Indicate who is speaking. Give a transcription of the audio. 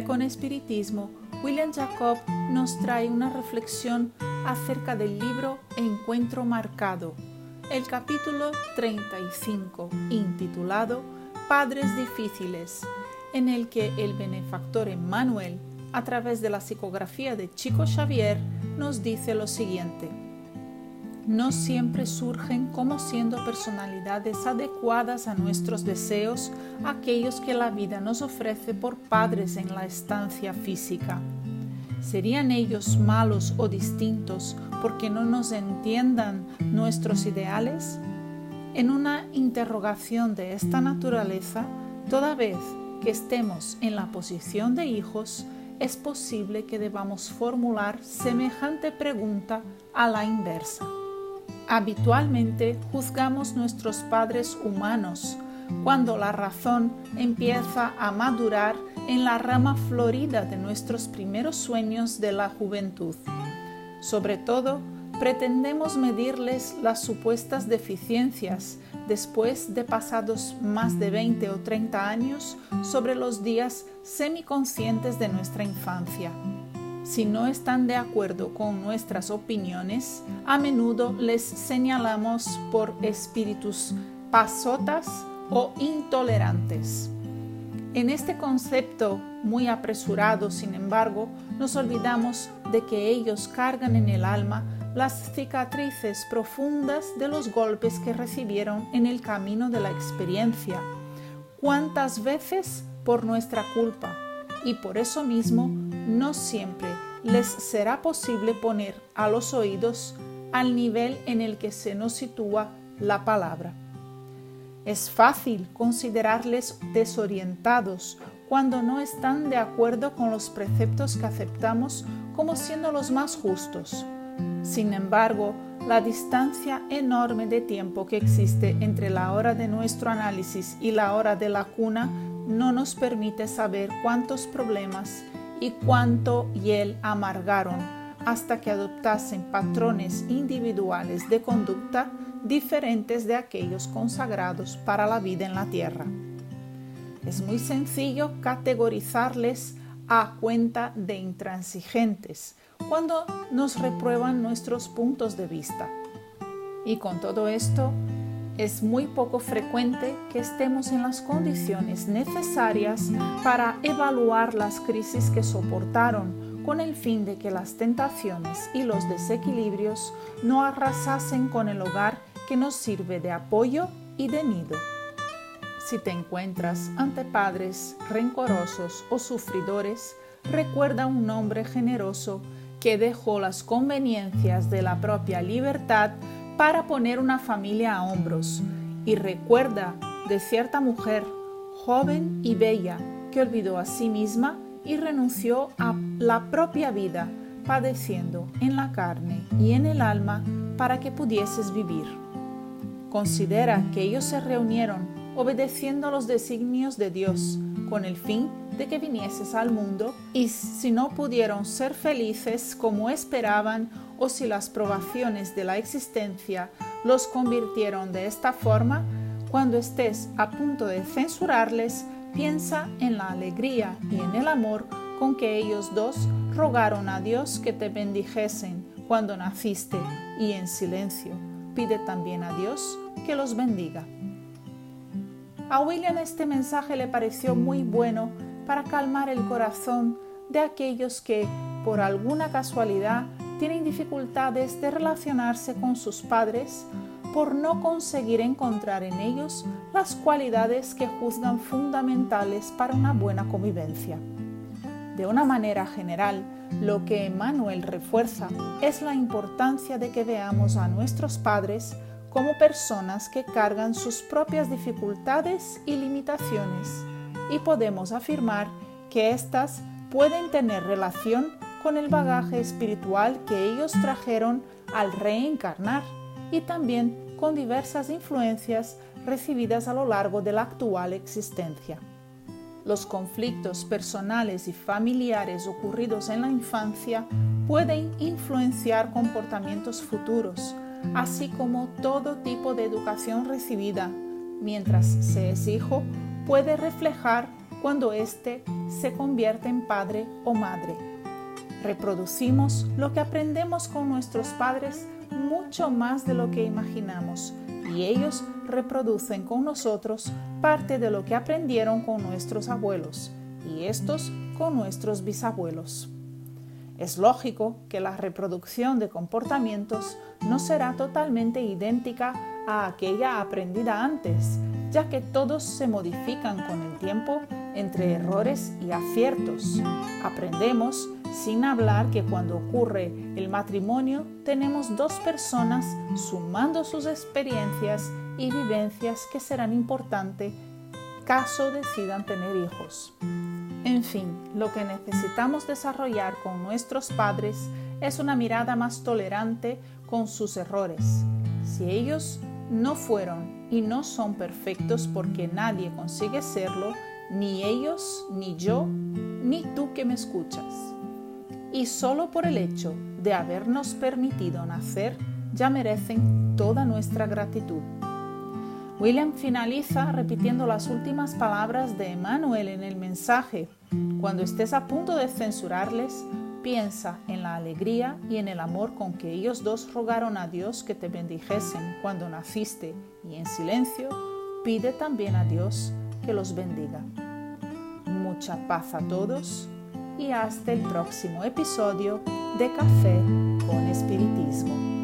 Speaker 1: Con Espiritismo, William Jacob nos trae una reflexión acerca del libro Encuentro Marcado, el capítulo 35, intitulado Padres Difíciles, en el que el benefactor Emmanuel, a través de la psicografía de Chico Xavier, nos dice lo siguiente no siempre surgen como siendo personalidades adecuadas a nuestros deseos aquellos que la vida nos ofrece por padres en la estancia física. ¿Serían ellos malos o distintos porque no nos entiendan nuestros ideales? En una interrogación de esta naturaleza, toda vez que estemos en la posición de hijos, es posible que debamos formular semejante pregunta a la inversa. Habitualmente juzgamos nuestros padres humanos cuando la razón empieza a madurar en la rama florida de nuestros primeros sueños de la juventud. Sobre todo, pretendemos medirles las supuestas deficiencias después de pasados más de 20 o 30 años sobre los días semiconscientes de nuestra infancia. Si no están de acuerdo con nuestras opiniones, a menudo les señalamos por espíritus pasotas o intolerantes. En este concepto muy apresurado, sin embargo, nos olvidamos de que ellos cargan en el alma las cicatrices profundas de los golpes que recibieron en el camino de la experiencia. ¿Cuántas veces por nuestra culpa? Y por eso mismo no siempre les será posible poner a los oídos al nivel en el que se nos sitúa la palabra. Es fácil considerarles desorientados cuando no están de acuerdo con los preceptos que aceptamos como siendo los más justos. Sin embargo, la distancia enorme de tiempo que existe entre la hora de nuestro análisis y la hora de la cuna no nos permite saber cuántos problemas y cuánto él amargaron hasta que adoptasen patrones individuales de conducta diferentes de aquellos consagrados para la vida en la tierra. Es muy sencillo categorizarles a cuenta de intransigentes cuando nos reprueban nuestros puntos de vista. Y con todo esto, es muy poco frecuente que estemos en las condiciones necesarias para evaluar las crisis que soportaron con el fin de que las tentaciones y los desequilibrios no arrasasen con el hogar que nos sirve de apoyo y de nido. Si te encuentras ante padres rencorosos o sufridores, recuerda un hombre generoso que dejó las conveniencias de la propia libertad para poner una familia a hombros y recuerda de cierta mujer joven y bella que olvidó a sí misma y renunció a la propia vida, padeciendo en la carne y en el alma para que pudieses vivir. Considera que ellos se reunieron obedeciendo los designios de Dios con el fin de que vinieses al mundo y si no pudieron ser felices como esperaban o si las probaciones de la existencia los convirtieron de esta forma, cuando estés a punto de censurarles, piensa en la alegría y en el amor con que ellos dos rogaron a Dios que te bendijesen cuando naciste y en silencio pide también a Dios que los bendiga. A William este mensaje le pareció muy bueno para calmar el corazón de aquellos que, por alguna casualidad, tienen dificultades de relacionarse con sus padres por no conseguir encontrar en ellos las cualidades que juzgan fundamentales para una buena convivencia. De una manera general, lo que Emmanuel refuerza es la importancia de que veamos a nuestros padres como personas que cargan sus propias dificultades y limitaciones y podemos afirmar que éstas pueden tener relación con el bagaje espiritual que ellos trajeron al reencarnar y también con diversas influencias recibidas a lo largo de la actual existencia. Los conflictos personales y familiares ocurridos en la infancia pueden influenciar comportamientos futuros, así como todo tipo de educación recibida, mientras se es hijo, puede reflejar cuando éste se convierte en padre o madre. Reproducimos lo que aprendemos con nuestros padres mucho más de lo que imaginamos y ellos reproducen con nosotros parte de lo que aprendieron con nuestros abuelos y estos con nuestros bisabuelos. Es lógico que la reproducción de comportamientos no será totalmente idéntica a aquella aprendida antes, ya que todos se modifican con el tiempo entre errores y aciertos. Aprendemos sin hablar que cuando ocurre el matrimonio tenemos dos personas sumando sus experiencias y vivencias que serán importantes caso decidan tener hijos. En fin, lo que necesitamos desarrollar con nuestros padres es una mirada más tolerante con sus errores. Si ellos no fueron y no son perfectos porque nadie consigue serlo, ni ellos, ni yo, ni tú que me escuchas. Y solo por el hecho de habernos permitido nacer, ya merecen toda nuestra gratitud. William finaliza repitiendo las últimas palabras de Emmanuel en el mensaje. Cuando estés a punto de censurarles, piensa en la alegría y en el amor con que ellos dos rogaron a Dios que te bendijesen cuando naciste y en silencio pide también a Dios que los bendiga. Mucha paz a todos y hasta el próximo episodio de Café con Espiritismo.